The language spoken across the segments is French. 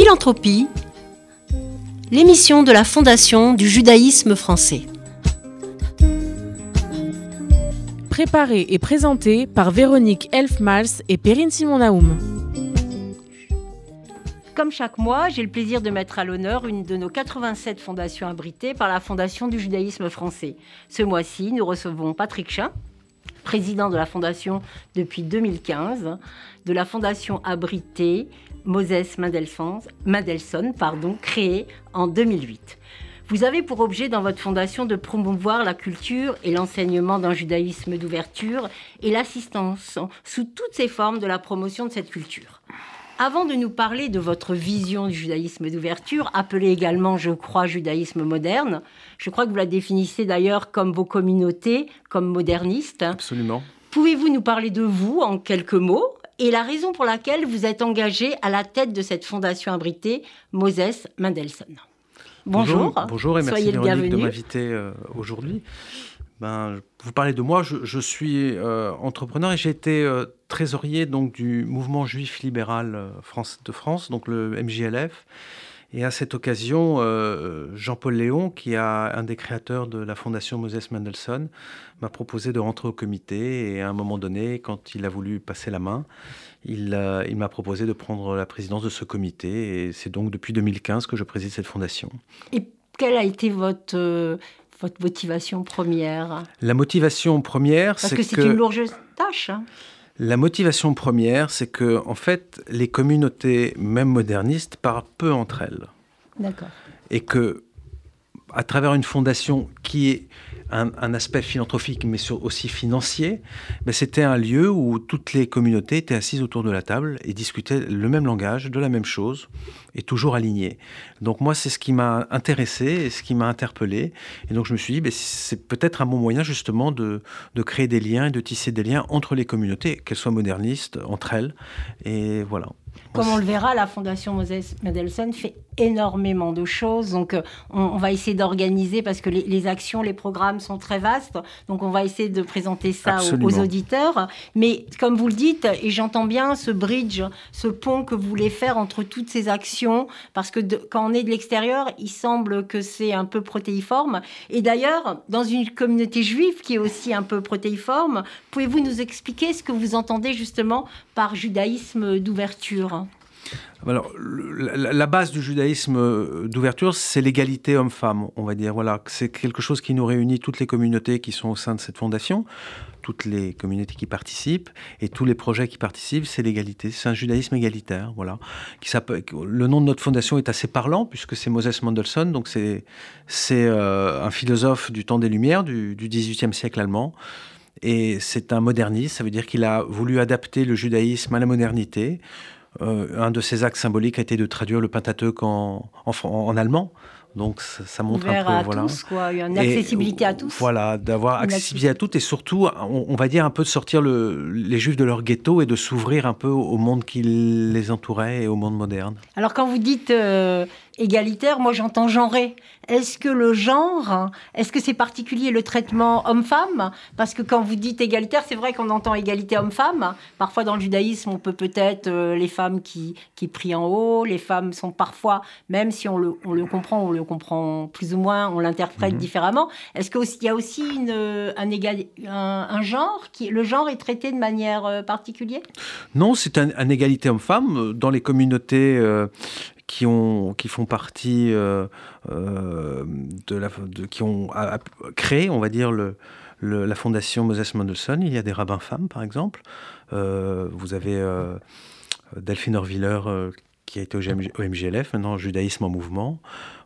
Philanthropie, l'émission de la Fondation du judaïsme français. Préparée et présentée par Véronique Elfmals et Perrine Simon-Naoum. Comme chaque mois, j'ai le plaisir de mettre à l'honneur une de nos 87 fondations abritées par la Fondation du judaïsme français. Ce mois-ci, nous recevons Patrick Chin, président de la Fondation depuis 2015, de la Fondation abritée Moses Mendelssohn, Mendelssohn pardon, créée en 2008. Vous avez pour objet dans votre fondation de promouvoir la culture et l'enseignement d'un judaïsme d'ouverture et l'assistance sous toutes ses formes de la promotion de cette culture. Avant de nous parler de votre vision du judaïsme d'ouverture, appelé également, je crois, judaïsme moderne, je crois que vous la définissez d'ailleurs comme vos communautés, comme modernistes. Absolument. Pouvez-vous nous parler de vous en quelques mots et la raison pour laquelle vous êtes engagé à la tête de cette fondation abritée, Moses Mendelssohn Bonjour. Bonjour, et merci de m'inviter euh, aujourd'hui. Ben, vous parlez de moi, je, suis euh, entrepreneur et j'ai été euh, trésorier donc, du mouvement juif libéral France, de France, donc le MJLF. Et à cette occasion, Jean-Paul Léon, qui est un des créateurs de la fondation Moses Mendelssohn, m'a proposé de rentrer au comité. Et à un moment donné, quand il a voulu passer la main, il, il m'a proposé de prendre la présidence de ce comité. Et c'est donc depuis 2015 que je préside cette fondation. Et quelle a été votre, euh, votre motivation première? La motivation première, c'est que... Parce que c'est une lourde tâche. Hein. La motivation première, c'est que, en fait, les communautés, même modernistes, parlent peu entre elles. D'accord. Et que, à travers une fondation qui est un, aspect philanthropique, mais aussi financier, ben c'était un lieu où toutes les communautés étaient assises autour de la table et discutaient le même langage, de la même chose, et toujours alignées. Donc moi, c'est ce qui m'a intéressé et ce qui m'a interpellé. Et donc je me suis dit, ben, c'est peut-être un bon moyen justement de, de créer des liens et de tisser des liens entre les communautés, qu'elles soient modernistes, entre elles. Et voilà. Comme on le verra, la Fondation Moses Mendelssohn fait énormément de choses. Donc, euh, on, va essayer d'organiser parce que les, actions, les programmes sont très vastes. Donc, on va essayer de présenter ça aux, auditeurs. Mais comme vous le dites, et j'entends bien ce bridge, ce pont que vous voulez faire entre toutes ces actions, parce que quand on est de l'extérieur, il semble que c'est un peu protéiforme. Et d'ailleurs, dans une communauté juive qui est aussi un peu protéiforme, pouvez-vous nous expliquer ce que vous entendez justement par judaïsme d'ouverture? Alors, la, base du judaïsme euh, d'ouverture, c'est l'égalité homme-femme, on va dire. Voilà, c'est quelque chose qui nous réunit toutes les communautés qui sont au sein de cette fondation, toutes les communautés qui participent et tous les projets qui participent, c'est l'égalité. C'est un judaïsme égalitaire, voilà. Le nom de notre fondation est assez parlant puisque c'est Moses Mendelssohn, donc c'est euh, un philosophe du temps des Lumières, du, du XVIIIe siècle allemand. Et c'est un moderniste, ça veut dire qu'il a voulu adapter le judaïsme à la modernité. Euh, un de ses actes symboliques a été de traduire le Pentateuque en, en, allemand. Donc ça, montre un peu, à voilà, tous, quoi. une accessibilité à tous. Voilà, d'avoir accessibilité à tous et surtout, on, va dire un peu de sortir le, les Juifs de leur ghetto et de s'ouvrir un peu au monde qui les entourait et au monde moderne. Alors quand vous dites euh, égalitaire, moi j'entends genré. Est-ce que le genre, est-ce que c'est particulier le traitement homme-femme? Parce que quand vous dites égalitaire, c'est vrai qu'on entend égalité homme-femme. Parfois dans le judaïsme, on peut peut-être euh, les femmes qui, qui prient en haut, les femmes sont parfois, même si on le, on le comprend, on le comprend plus ou moins, on l'interprète mhm. différemment. Est-ce qu'il y a aussi une, un, égal, un, genre qui, le genre est traité de manière euh, particulière? Non, c'est un, égalité homme-femme dans les communautés. Euh, qui, ont, qui font partie euh, euh, de la, qui ont créé, on va dire, le, la fondation Moses Mendelssohn. Il y a des rabbins femmes, par exemple. Euh, vous avez Delphine Orviller qui a été au, MGLF, maintenant Judaïsme en mouvement.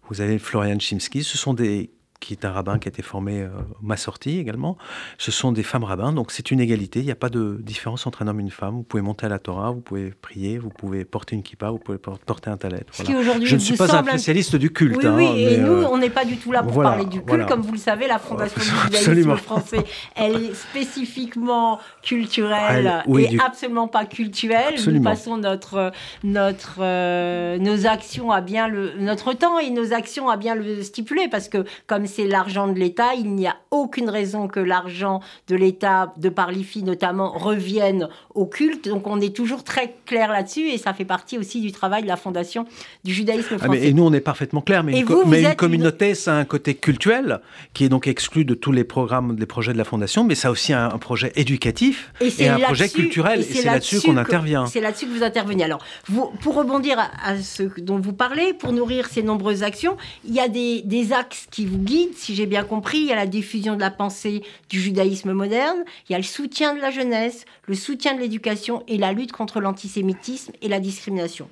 Vous avez Florian Chimsky. Ce sont des qui est un rabbin qui a été formé euh, ma sortie également. Ce sont des femmes rabbins, donc c'est une égalité. Il n'y a pas de différence entre un homme et une femme. Vous pouvez monter à la Torah, vous pouvez prier, vous pouvez porter une kippa, vous pouvez porter un talet. Je ne suis pas un spécialiste du culte. Oui, oui, hein, et nous, euh, on n'est pas du tout là pour parler du culte. Comme vous le savez, la Fondation du judaïsme français, elle est spécifiquement culturelle et absolument pas culturelle. Nous passons notre, notre, euh, nos actions à bien le, notre temps et nos actions à bien le stipuler parce que comme c'est l'argent de l'État. Il n'y a aucune raison que l'argent de l'État, de par l'IFI notamment, revienne au culte. Donc on est toujours très clair là-dessus et ça fait partie aussi du travail de la Fondation du judaïsme français. Ah, et nous, on est parfaitement clair, mais, une, communauté, ça a un côté cultuel qui est donc exclu de tous les programmes, des projets de la Fondation, mais ça a aussi un, projet éducatif et, un projet culturel. Et c'est là-dessus qu'on intervient. C'est là-dessus que vous intervenez. Alors, vous, pour rebondir à, ce dont vous parlez, pour nourrir ces nombreuses actions, il y a des, des axes qui vous guident, si j'ai bien compris. Il y a la diffusion de la pensée du judaïsme moderne, il y a le soutien de la jeunesse, le soutien de l'éducation et la lutte contre l'antisémitisme et la discrimination.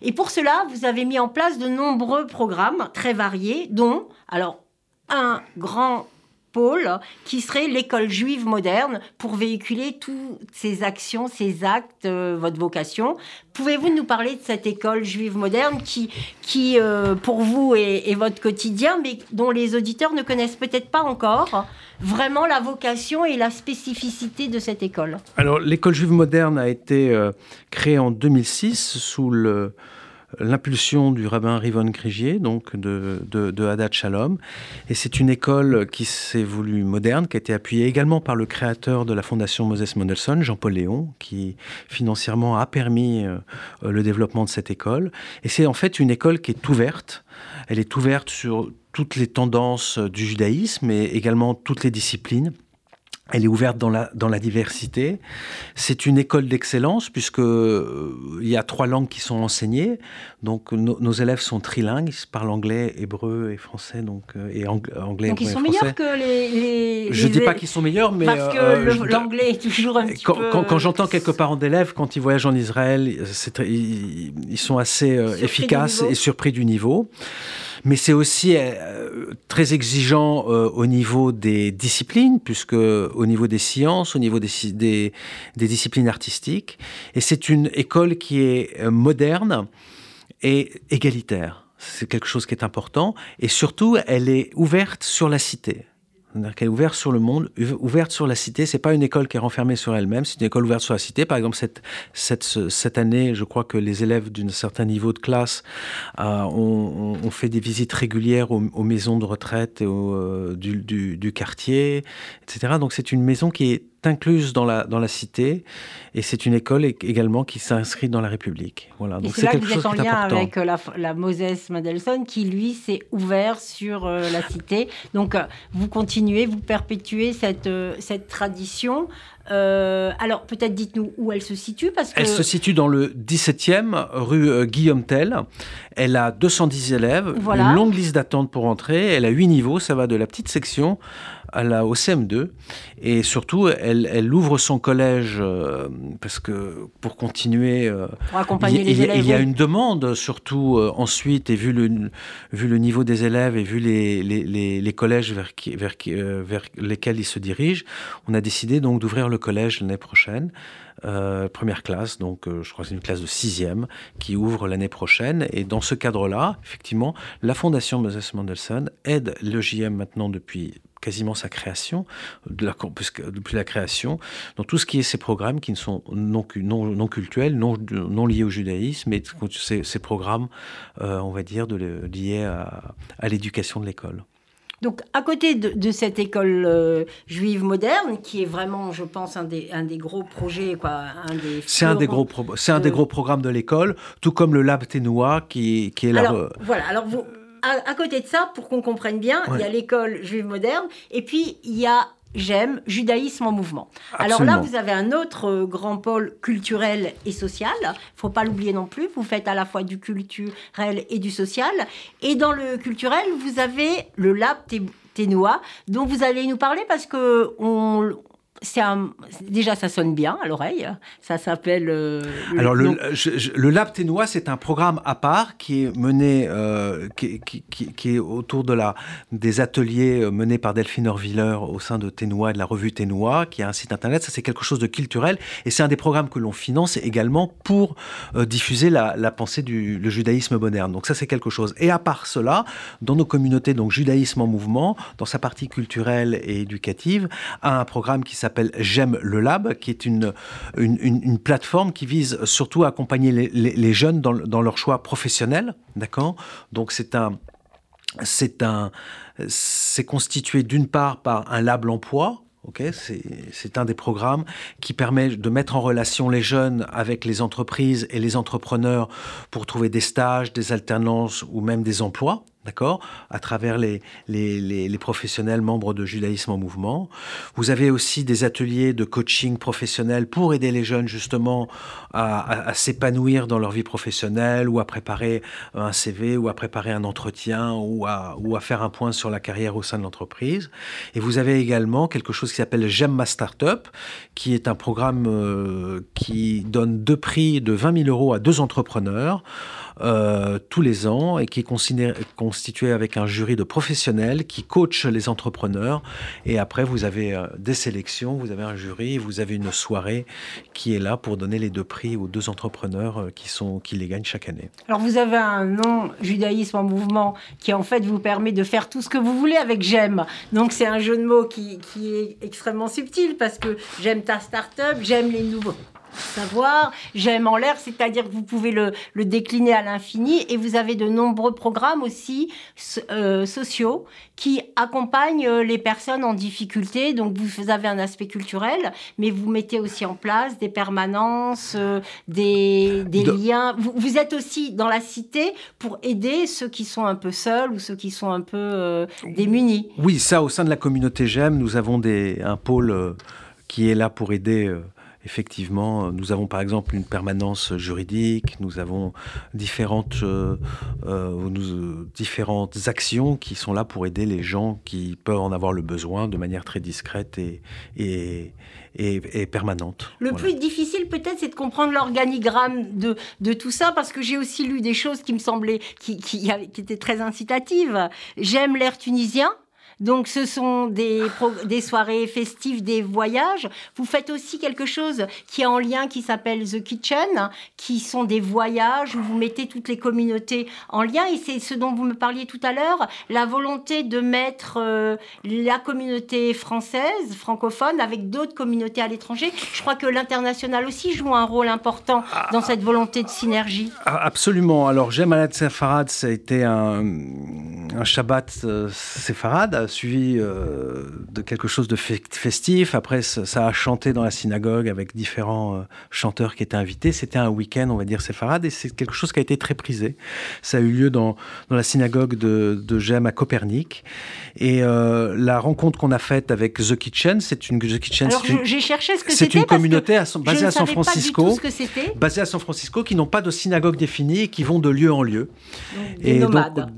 Et pour cela, vous avez mis en place de nombreux programmes très variés, dont, alors, un grand pôle qui serait l'école juive moderne pour véhiculer toutes ces actions, ces actes, euh, votre vocation. Pouvez-vous nous parler de cette école juive moderne qui, qui euh, pour vous, est, est, votre quotidien, mais dont les auditeurs ne connaissent peut-être pas encore vraiment la vocation et la spécificité de cette école? Alors, l'école juive moderne a été euh, créée en 2006 sous le l'impulsion du rabbin Rivon Grigier, donc de, de, Shalom. Et c'est une école qui s'est voulue moderne, qui a été appuyée également par le créateur de la fondation Moses Mendelssohn, Jean-Paul Léon, qui financièrement a permis euh, le développement de cette école. Et c'est en fait une école qui est ouverte. Elle est ouverte sur toutes les tendances du judaïsme et également toutes les disciplines. Elle est ouverte dans la, dans la diversité. C'est une école d'excellence puisque euh, il y a trois langues qui sont enseignées. Donc nos élèves sont trilingues, ils parlent anglais, hébreu et français, donc euh, et anglais. Donc ils sont meilleurs que les. Je ne dis pas qu'ils sont meilleurs, mais parce que euh, l'anglais est toujours un petit quand, peu. Quand, j'entends quelques parents d'élèves quand ils voyagent en Israël, ils, ils, sont assez efficaces et surpris du niveau mais c'est aussi euh, très exigeant euh, au niveau des disciplines, puisque au niveau des sciences, au niveau des, des, des disciplines artistiques. Et c'est une école qui est euh, moderne et égalitaire. C'est quelque chose qui est important. Et surtout, elle est ouverte sur la cité qu'elle est ouverte sur le monde, ouverte sur la cité. C'est pas une école qui est renfermée sur elle-même, c'est une école ouverte sur la cité. Par exemple, cette, cette, cette année, je crois que les élèves d'un certain niveau de classe euh, ont, fait des visites régulières aux, maisons de retraite et euh, du, du, quartier, etc. Donc c'est une maison qui est incluse dans la, dans la cité et c'est une école également qui s'inscrit dans la République. Voilà. Donc c'est quelque chose en lien avec euh, la, la Moses Mendelssohn qui lui s'est ouvert sur euh, la cité. Donc euh, vous continuez, vous perpétuez cette, cette tradition. alors peut-être dites-nous où elle se situe parce que... Elle se situe dans le 17e rue Guillaume Tell. Elle a 210 élèves, une longue liste d'attente pour entrer. Elle a 8 niveaux, ça va de la petite section à la, au CM2. Et surtout, elle, elle ouvre son collège euh, parce que pour continuer, euh, pour accompagner il, les élèves, il y a une demande surtout euh, ensuite et vu le, vu le niveau des élèves et vu les, les, les, collèges vers, qui, vers, vers lesquels ils se dirigent, on a décidé donc d'ouvrir le collège l'année prochaine. Euh, première classe, donc euh, je crois que c'est une classe de sixième qui ouvre l'année prochaine. Et dans ce cadre-là, effectivement, la Fondation Moses Mendelssohn aide le JM maintenant depuis quasiment sa création, de la, depuis la création, dans tout ce qui est ces programmes qui ne sont non, non, non cultuels, non, non liés au judaïsme, mais ces, ces programmes, euh, on va dire, de, liés à, à l'éducation de l'école. Donc, à côté de, cette école euh, juive moderne, qui est vraiment, je pense, un des, un des gros projets, quoi, un des. C'est un des gros, c'est un des gros programmes de l'école, tout comme le Lab Ténois, qui, qui est alors, là. Voilà. Alors, vous, à, côté de ça, pour qu'on comprenne bien, il y a l'école juive moderne, et puis il y a J'aime, judaïsme en mouvement. Alors là, vous avez un autre euh, grand pôle culturel et social. faut pas l'oublier non plus. Vous faites à la fois du culturel et du social. Et dans le culturel, vous avez le Lab Ténois, dont vous allez nous parler parce que on, déjà ça sonne bien à l'oreille. Ça s'appelle. Euh, Alors le, le, Lab Ténois, c'est un programme à part qui est mené, euh, qui, qui, est autour de la des ateliers euh, menés par Delphine Orviller au sein de Ténois de la revue Ténois, qui a un site internet. Ça c'est quelque chose de culturel et c'est un des programmes que l'on finance également pour diffuser la, la, pensée du le judaïsme moderne. Donc ça c'est quelque chose. Et à part cela, dans nos communautés, donc judaïsme en mouvement, dans sa partie culturelle et éducative, a un programme qui s'appelle s'appelle J'aime le Lab, qui est une, une, plateforme qui vise surtout à accompagner les, jeunes dans, leur choix professionnel. D'accord? Donc c'est un c'est un, c'est constitué d'une part par un lab emploi, c'est un des programmes qui permet de mettre en relation les jeunes avec les entreprises et les entrepreneurs pour trouver des stages, des alternances ou même des emplois d'accord, à travers les, professionnels membres de Judaïsme en mouvement. Vous avez aussi des ateliers de coaching professionnel pour aider les jeunes justement à, s'épanouir dans leur vie professionnelle ou à préparer un CV ou à préparer un entretien ou à, ou à faire un point sur la carrière au sein de l'entreprise. Et vous avez également quelque chose qui s'appelle J'aime ma startup, qui est un programme euh, qui donne deux prix de 20 000 euros à deux entrepreneurs. Euh, tous les ans et qui est constitué avec un jury de professionnels qui coachent les entrepreneurs. Et après, vous avez euh, des sélections, vous avez un jury, vous avez une soirée qui est là pour donner les deux prix aux deux entrepreneurs euh, qui, sont, qui les gagnent chaque année. Alors, vous avez un nom, Judaïsme en mouvement, qui en fait vous permet de faire tout ce que vous voulez avec J'aime. Donc, c'est un jeu de mots qui, qui est extrêmement subtil parce que j'aime ta start-up, j'aime les nouveaux savoir. J'aime en l'air, c'est-à-dire que vous pouvez le, décliner à l'infini et vous avez de nombreux programmes aussi euh, sociaux qui accompagnent euh, les personnes en difficulté. Donc vous avez un aspect culturel, mais vous mettez aussi en place des permanences, euh, des, liens. Vous, êtes aussi dans la cité pour aider ceux qui sont un peu seuls ou ceux qui sont un peu démunis. Oui, ça, au sein de la communauté J'aime, nous avons des, un pôle qui est là pour aider effectivement, nous avons par exemple une permanence juridique, nous avons différentes, euh, euh, différentes actions qui sont là pour aider les gens qui peuvent en avoir le besoin de manière très discrète et, et, et, permanente. Le plus difficile peut-être, c'est de comprendre l'organigramme de, de, tout ça, parce que j'ai aussi lu des choses qui me semblaient, qui, qui, qui étaient très incitatives. J'aime l'air tunisien. Donc ce sont des, soirées festives, des voyages. Vous faites aussi quelque chose qui est en lien, qui s'appelle The Kitchen, qui sont des voyages où vous mettez toutes les communautés en lien. Et c'est ce dont vous me parliez tout à l'heure, la volonté de mettre euh, la communauté française, francophone, avec d'autres communautés à l'étranger. Je crois que l'international aussi joue un rôle important dans cette volonté de synergie. Ah, absolument. Alors, J'aime Alat Sefarad, ça a été un, Shabbat euh, suivi euh, de quelque chose de festif. Après, ça a chanté dans la synagogue avec différents euh, chanteurs qui étaient invités. C'était un week-end, on va dire, séfarade, et c'est quelque chose qui a été très prisé. Ça a eu lieu dans, dans la synagogue de, de Gem à Copernic. Et euh, la rencontre qu'on a faite avec The Kitchen, c'est une The Kitchen. Alors, j'ai cherché ce que c'était. C'est une communauté basée à San Francisco, basée à San Francisco, qui n'ont pas de synagogue définie et qui vont de lieu en lieu. des et nomades.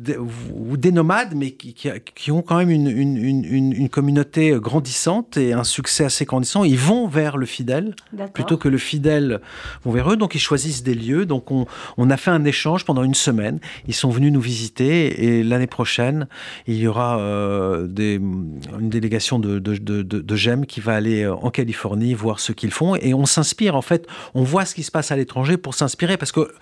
ou des nomades, mais qui, qui, qui ont quand même une une, communauté grandissante et un succès assez grandissant, ils vont vers le fidèle plutôt que le fidèle vont vers eux. Donc ils choisissent des lieux. Donc on, a fait un échange pendant une semaine. Ils sont venus nous visiter et l'année prochaine, il y aura euh, des, une délégation de, de, de, GEM qui va aller en Californie voir ce qu'ils font et on s'inspire. En fait, on voit ce qui se passe à l'étranger pour s'inspirer parce que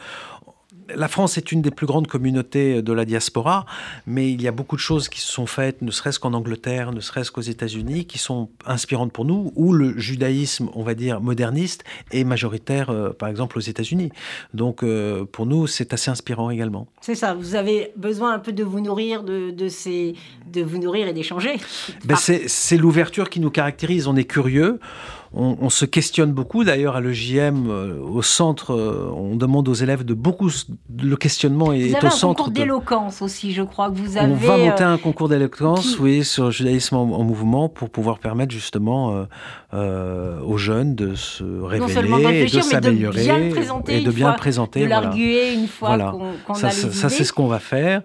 la France est une des plus grandes communautés de la diaspora, mais il y a beaucoup de choses qui se sont faites, ne serait-ce qu'en Angleterre, ne serait-ce qu'aux États-Unis, qui sont inspirantes pour nous, où le judaïsme, on va dire, moderniste est majoritaire, euh, par exemple, aux États-Unis. Donc, euh, pour nous, c'est assez inspirant également. C'est ça, vous avez besoin un peu de vous nourrir, de, ces, de vous nourrir et d'échanger. Ben, c'est l'ouverture qui nous caractérise, on est curieux on, se questionne beaucoup. D'ailleurs, à l'EJM, euh, au centre, euh, on demande aux élèves de beaucoup. Le questionnement est, vous avez au centre. un concours d'éloquence aussi, je crois que vous avez. On va monter euh, un concours d'éloquence, oui, sur le judaïsme en, mouvement pour pouvoir permettre justement aux jeunes de se révéler, de s'améliorer et de bien le présenter. De l'arguer une fois qu'on ça, a les Ça, c'est ce qu'on va faire.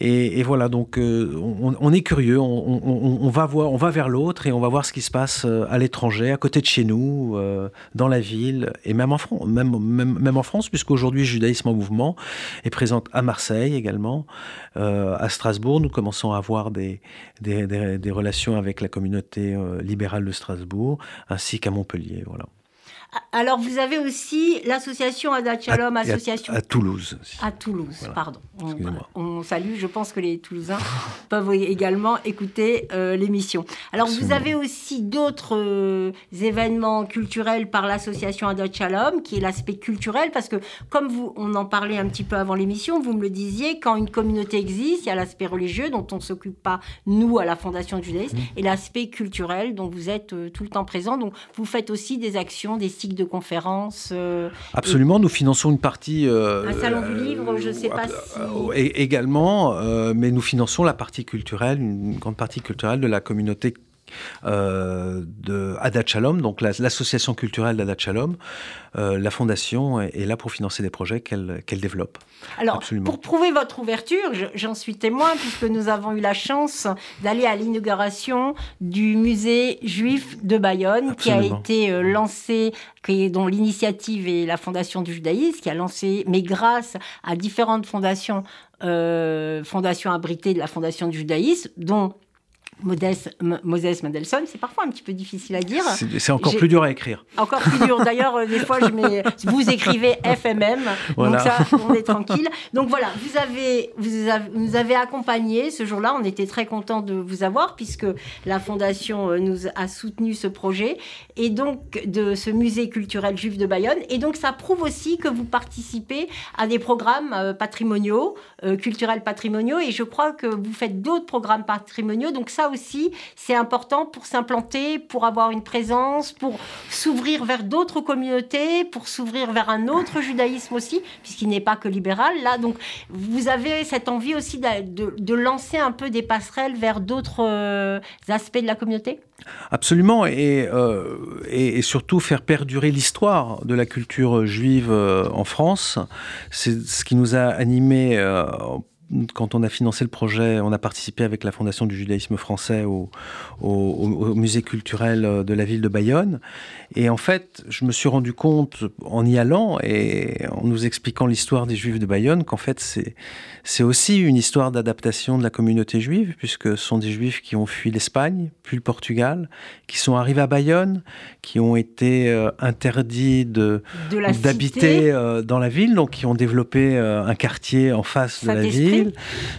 Et, voilà, donc on, est curieux, on, va voir, on va vers l'autre et on va voir ce qui se passe à l'étranger, à côté chez nous, euh, dans la ville, et même en, France, même, même, France, puisqu'aujourd'hui Judaïsme en mouvement est présente à Marseille également, euh, à Strasbourg. Nous commençons à avoir des, des, des, relations avec la communauté euh, libérale de Strasbourg, ainsi qu'à Montpellier. Voilà. Alors, vous avez aussi l'association Adat Shalom, association. À, Toulouse. À Toulouse, pardon. On, salue, je pense que les Toulousains peuvent également écouter euh, l'émission. Alors, vous avez aussi d'autres euh, événements culturels par l'association Adat Shalom, qui est l'aspect culturel, parce que, comme vous, on en parlait un petit peu avant l'émission, vous me le disiez, quand une communauté existe, il y a l'aspect religieux dont on ne s'occupe pas, nous, à la Fondation du judaïsme, mmh. et l'aspect culturel dont vous êtes euh, tout le temps présent. Donc, vous faites aussi des actions, des de conférences. Euh, Absolument, nous finançons une partie. Euh, un salon du livre, je ne sais pas si. également, mais nous finançons la partie culturelle, une grande partie culturelle de la communauté euh, de Adat Shalom, donc l'association culturelle d'Adat Shalom. Euh, la fondation est, là pour financer des projets qu'elle développe. Alors, pour prouver votre ouverture, j'en suis témoin puisque nous avons eu la chance d'aller à l'inauguration du musée juif de Bayonne qui a été euh, lancé, dont l'initiative est la Fondation du judaïsme, qui a lancé, mais grâce à différentes fondations, fondations abritées de la Fondation du judaïsme, dont Moses Mendelssohn, c'est parfois un petit peu difficile à dire. C'est encore plus dur à écrire. Encore plus dur. D'ailleurs, euh, des fois, je mets, vous écrivez FMM, donc ça, on est tranquille. Donc voilà, vous avez, vous avez, nous avez accompagné ce jour-là. On était très content de vous avoir puisque la Fondation euh, nous a soutenu ce projet et donc de ce musée culturel juif de Bayonne. Et donc ça prouve aussi que vous participez à des programmes euh, patrimoniaux, culturels patrimoniaux. Et je crois que vous faites d'autres programmes patrimoniaux. Donc ça aussi, c'est important pour s'implanter, pour avoir une présence, pour s'ouvrir vers d'autres communautés, pour s'ouvrir vers un autre judaïsme aussi, puisqu'il n'est pas que libéral. Là, donc, vous avez cette envie aussi de, lancer un peu des passerelles vers d'autres euh, aspects de la communauté? Absolument, euh, et, surtout faire perdurer l'histoire de la culture juive euh, en France. C'est ce qui nous a animés quand on a financé le projet, on a participé avec la Fondation du judaïsme français au, musée culturel de la ville de Bayonne. Et en fait, je me suis rendu compte en y allant et en nous expliquant l'histoire des Juifs de Bayonne qu'en fait, c'est aussi une histoire d'adaptation de la communauté juive, puisque ce sont des Juifs qui ont fui l'Espagne, puis le Portugal, qui sont arrivés à Bayonne, qui ont été euh, interdits d'habiter euh, dans la ville, donc qui ont développé euh, un quartier en face de la ville,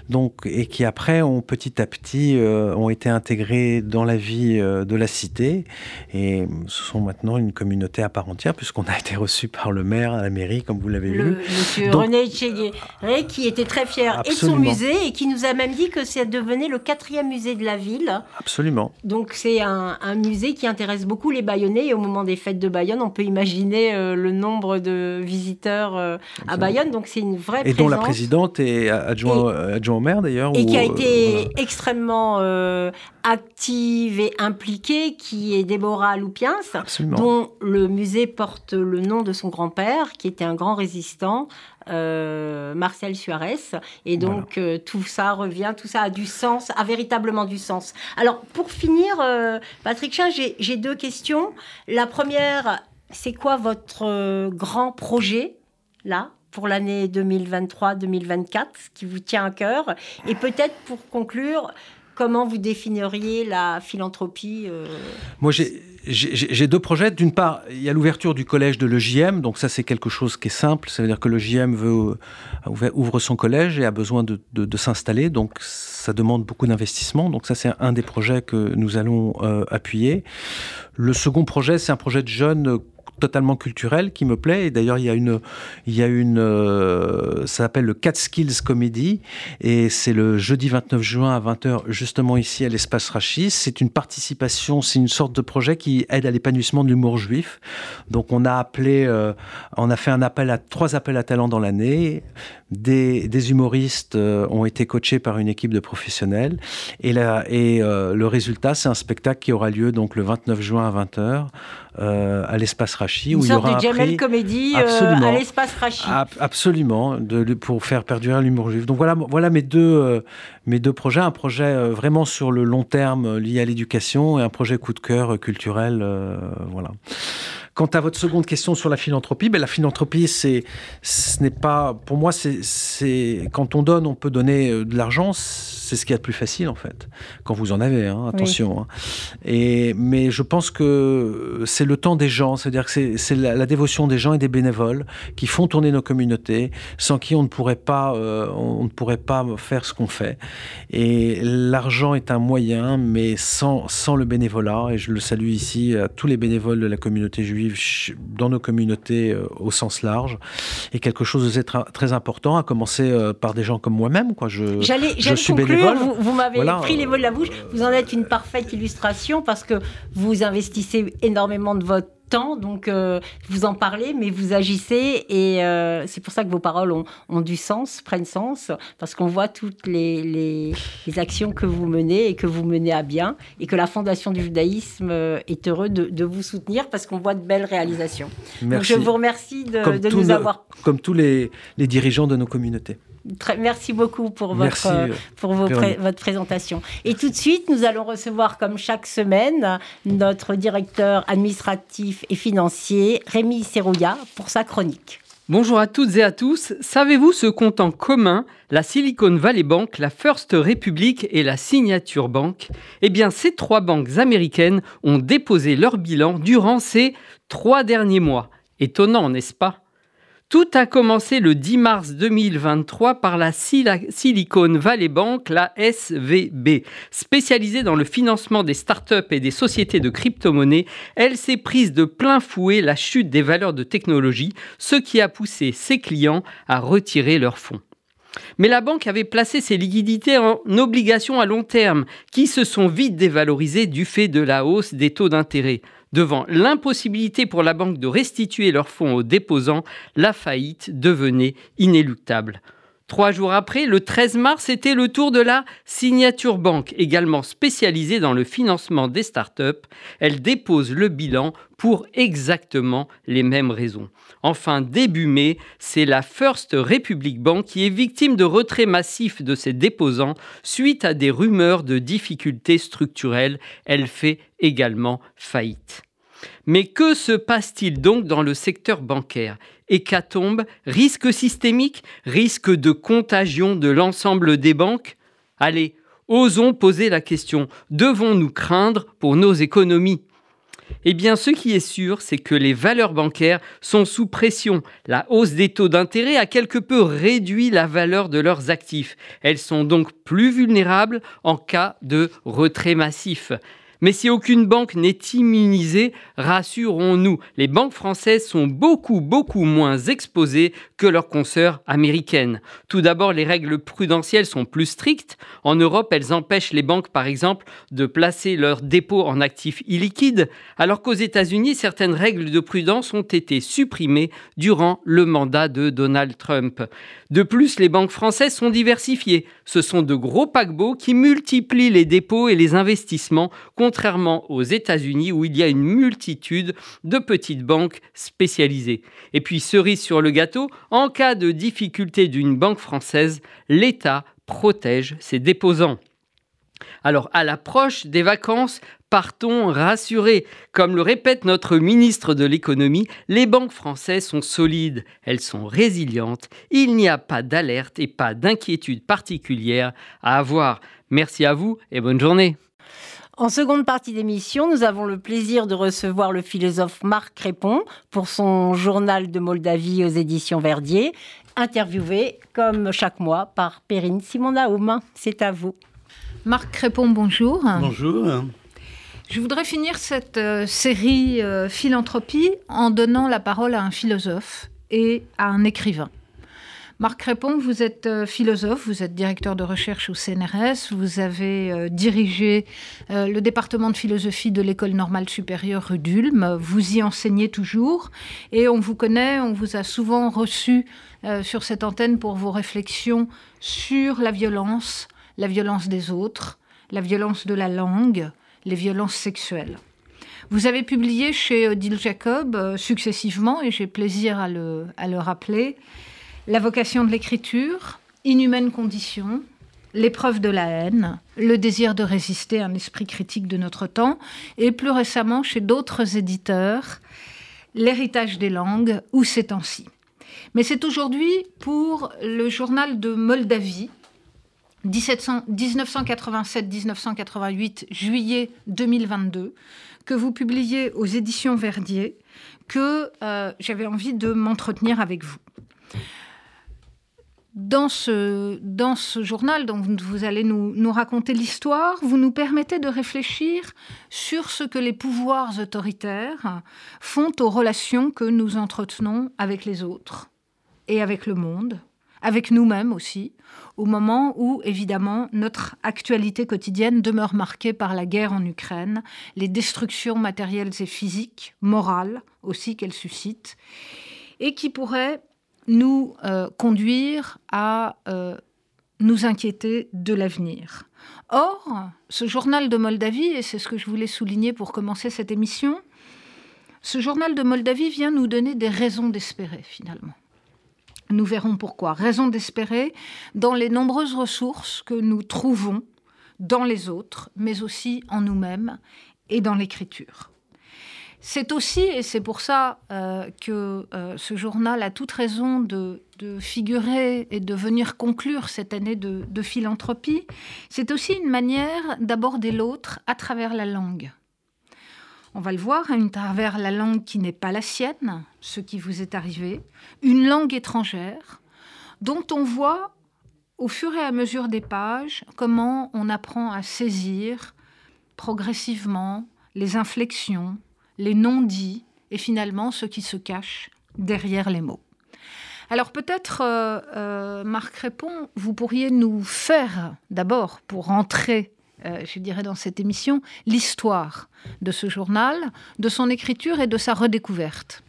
donc, et qui après ont petit à petit ont été intégrés dans la vie de la cité. Et ce sont maintenant une communauté à part entière, puisqu'on a été reçu par le maire à la mairie, comme vous l'avez vu. Monsieur René Tchéguéré, qui était très fier et de son musée, et qui nous a même dit que ça devenait le quatrième musée de la ville. Absolument. Donc c'est un, musée qui intéresse beaucoup les Bayonnais, et au moment des fêtes de Bayonne, on peut imaginer euh, le nombre de visiteurs euh, à Bayonne, donc c'est une vraie Et dont la présidente est adjoint, adjoint au maire d'ailleurs. Et qui a euh, été extrêmement active et impliquée, qui est Déborah Loupiens, dont le musée porte le nom de son grand-père, qui était un grand résistant, euh, Marcel Suarez. Et donc, euh, tout ça revient, tout ça a du sens, a véritablement du sens. Alors, pour finir, euh, Patrick Chin, j'ai deux questions. La première, c'est quoi votre grand projet, là pour l'année 2023-2024, qui vous tient à cœur? Et peut-être pour conclure, Comment vous définiriez la philanthropie Moi, j'ai deux projets. D'une part, il y a l'ouverture du collège de l'EJM. Donc ça, c'est quelque chose qui est simple. Ça veut dire que l'EJM veut, euh, ouvre son collège et a besoin de, s'installer. Donc ça demande beaucoup d'investissement. Donc ça, c'est un des projets que nous allons euh, appuyer. Le second projet, c'est un projet de jeunes totalement culturel qui me plaît. Et d'ailleurs, il y a une, il y a une, euh, ça s'appelle le Cat Skills Comedy et c'est le jeudi 29 juin à 20h justement ici à l'espace Rachis. C'est une participation, c'est une sorte de projet qui aide à l'épanouissement de l'humour juif. Donc on a appelé, euh, on a fait un appel à trois appels à talents dans l'année. Des, des, humoristes euh, ont été coachés par une équipe de professionnels et, et le résultat, c'est un spectacle qui aura lieu donc le 29 juin à 20h euh, à l'espace Rachi. Une sorte de Jamel Comédie euh, à l'espace Rachi. absolument, de, pour faire perdurer l'humour juif. Donc voilà, voilà mes, deux, euh, mes deux projets. Un projet vraiment sur le long terme lié à l'éducation et un projet coup de cœur culturel. voilà. Quant à votre seconde question sur la philanthropie, ben la philanthropie, c'est, ce n'est pas, pour moi, c'est, quand on donne, on peut donner de l'argent c'est ce qu'il y a de plus facile en fait, quand vous en avez, hein, attention. Hein. Et, mais je pense que c'est le temps des gens, c'est-à-dire que c'est la, dévotion des gens et des bénévoles qui font tourner nos communautés, sans qui on ne pourrait pas, euh, on ne pourrait pas faire ce qu'on fait. Et l'argent est un moyen, mais sans, sans le bénévolat, et je le salue ici à tous les bénévoles de la communauté juive dans nos communautés euh, au sens large, est quelque chose de très important, à commencer euh, par des gens comme moi-même. Quoi. Je, je suis bénévole. Vous, m'avez pris les mots de la bouche. Vous en êtes une parfaite illustration parce que vous investissez énormément de votre temps, donc euh, vous en parlez, mais vous agissez, et euh, c'est pour ça que vos paroles ont, du sens, prennent sens, parce qu'on voit toutes les, actions que vous menez et que vous menez à bien, et que la Fondation du judaïsme euh, est heureux de, vous soutenir, parce qu'on voit de belles réalisations. Merci. Donc je vous remercie de, nous avoir... Comme tous les dirigeants de nos communautés merci beaucoup pour, votre, pour votre présentation. Et tout de suite, nous allons recevoir, comme chaque semaine, notre directeur administratif et financier, Rémi Serrouya, pour sa chronique. Bonjour à toutes et à tous. Savez-vous ce qu'ont en commun la Silicon Valley Bank, la First Republic et la Signature Bank? Eh bien, ces trois banques américaines ont déposé leur bilan durant ces trois derniers mois. Étonnant, n'est-ce pas? Tout a commencé le 10 mars 2023 par la Silicon Valley Bank, la SVB. Spécialisée dans le financement des startups et des sociétés de crypto-monnaies, elle s'est prise de plein fouet la chute des valeurs de technologie, ce qui a poussé ses clients à retirer leurs fonds. Mais la banque avait placé ses liquidités en obligations à long terme, qui se sont vite dévalorisées du fait de la hausse des taux d'intérêt. Devant l'impossibilité pour la banque de restituer leurs fonds aux déposants, la faillite devenait inéluctable. Trois jours après, le 13 mars, c'était le tour de la Signature Bank, également spécialisée dans le financement des startups. Elle dépose le bilan pour exactement les mêmes raisons. Enfin, début mai, c'est la First Republic Bank qui est victime de retraits massifs de ses déposants suite à des rumeurs de difficultés structurelles. Elle fait également faillite. Mais que se passe-t-il donc dans le secteur bancaire? Hécatombe, risque systémique, risque de contagion de l'ensemble des banques? Allez, osons poser la question, devons-nous craindre pour nos économies? Eh bien, ce qui est sûr, c'est que les valeurs bancaires sont sous pression. La hausse des taux d'intérêt a quelque peu réduit la valeur de leurs actifs. Elles sont donc plus vulnérables en cas de retrait massif. Mais si aucune banque n'est immunisée, rassurons-nous, les banques françaises sont beaucoup, beaucoup moins exposées que leurs consoeurs américaines. Tout d'abord, les règles prudentielles sont plus strictes. En Europe, elles empêchent les banques, par exemple, de placer leurs dépôts en actifs illiquides, alors qu'aux États-Unis, certaines règles de prudence ont été supprimées durant le mandat de Donald Trump. De plus, les banques françaises sont diversifiées. Ce sont de gros paquebots qui multiplient les dépôts et les investissements contrairement aux États-Unis où il y a une multitude de petites banques spécialisées. Et puis, cerise sur le gâteau, en cas de difficulté d'une banque française, l'État protège ses déposants. Alors, à l'approche des vacances, partons rassurés. Comme le répète notre ministre de l'économie, les banques françaises sont solides, elles sont résilientes, il n'y a pas d'alerte et pas d'inquiétude particulière à avoir. Merci à vous et bonne journée. En seconde partie d'émission, nous avons le plaisir de recevoir le philosophe Marc Crépon pour son journal de Moldavie aux éditions Verdier, interviewé comme chaque mois par Perrine Simon-Naoum. C'est à vous. Marc Crépon, bonjour. Bonjour. Je voudrais finir cette euh, série euh, philanthropie en donnant la parole à un philosophe et à un écrivain. Marc Crépon, vous êtes euh, philosophe, vous êtes directeur de recherche au CNRS, vous avez euh, dirigé euh, le département de philosophie de l'École normale supérieure rue d'Ulm, vous y enseignez toujours et on vous connaît, on vous a souvent reçu sur cette antenne pour vos réflexions sur la violence, la violence des autres, la violence de la langue, les violences sexuelles. Vous avez publié chez Odile Jacob successivement, et j'ai plaisir à le, à le rappeler, la vocation de l'écriture, Inhumaine condition, L'épreuve de la haine, Le désir de résister à un esprit critique de notre temps, et plus récemment chez d'autres éditeurs, L'héritage des langues ou ces temps-ci. Mais c'est aujourd'hui pour le journal de Moldavie, 1987-1988, juillet 2022, que vous publiez aux éditions Verdier, que euh, j'avais envie de m'entretenir avec vous. Dans ce, journal dont vous allez nous, nous raconter l'histoire, vous nous permettez de réfléchir sur ce que les pouvoirs autoritaires font aux relations que nous entretenons avec les autres et avec le monde, avec nous-mêmes aussi, au moment où, évidemment, notre actualité quotidienne demeure marquée par la guerre en Ukraine, les destructions matérielles et physiques, morales aussi qu'elle suscite, et qui pourraient nous euh, conduire à euh, nous inquiéter de l'avenir. Or, ce journal de Moldavie, et c'est ce que je voulais souligner pour commencer cette émission, ce journal de Moldavie vient nous donner des raisons d'espérer finalement. Nous verrons pourquoi. Raison d'espérer dans les nombreuses ressources que nous trouvons dans les autres, mais aussi en nous-mêmes et dans l'écriture. C'est aussi, et c'est pour ça euh, que euh, ce journal a toute raison de, figurer et de venir conclure cette année de, de philanthropie, c'est aussi une manière d'aborder l'autre à travers la langue. On va le voir, à travers la langue qui n'est pas la sienne, ce qui vous est arrivé, une langue étrangère, dont on voit au fur et à mesure des pages comment on apprend à saisir progressivement les inflexions, les non-dits et finalement ce qui se cache derrière les mots. Alors peut-être, euh, euh, Marc Répond, vous pourriez nous faire d'abord, pour entrer, euh, je dirais, dans cette émission, l'histoire de ce journal, de son écriture et de sa redécouverte.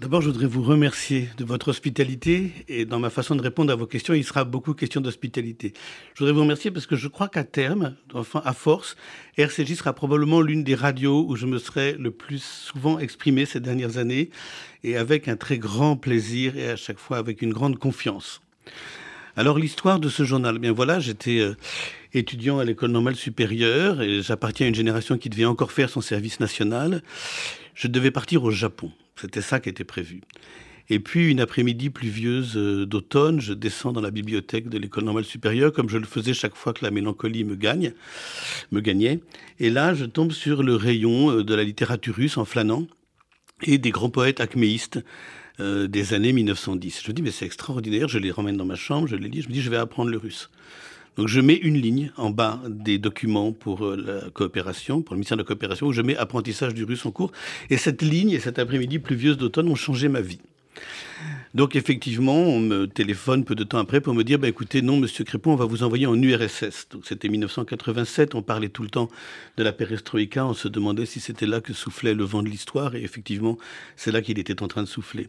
D'abord, je voudrais vous remercier de votre hospitalité et dans ma façon de répondre à vos questions, il sera beaucoup question d'hospitalité. Je voudrais vous remercier parce que je crois qu'à terme, enfin à force, RCJ sera probablement l'une des radios où je me serai le plus souvent exprimé ces dernières années et avec un très grand plaisir et à chaque fois avec une grande confiance. Alors l'histoire de ce journal, eh bien voilà, j'étais euh, étudiant à l'école normale supérieure et j'appartiens à une génération qui devait encore faire son service national. Je devais partir au Japon. C'était ça qui était prévu. Et puis, une après-midi pluvieuse euh, d'automne, je descends dans la bibliothèque de l'école normale supérieure, comme je le faisais chaque fois que la mélancolie me gagne, me gagnait. Et là, je tombe sur le rayon euh, de la littérature russe en flânant et des grands poètes acméistes euh, des années 1910. Je me dis, mais c'est extraordinaire, je les ramène dans ma chambre, je les lis, je me dis, je vais apprendre le russe. Donc je mets une ligne en bas des documents pour euh, la coopération, pour le ministère de la coopération, où je mets apprentissage du russe en cours. Et cette ligne et cet après-midi pluvieuse d'automne ont changé ma vie. Donc effectivement, on me téléphone peu de temps après pour me dire, bah, écoutez, non, Monsieur Crépon, on va vous envoyer en URSS. Donc c'était 1987, on parlait tout le temps de la perestroïka, on se demandait si c'était là que soufflait le vent de l'histoire, et effectivement, c'est là qu'il était en train de souffler.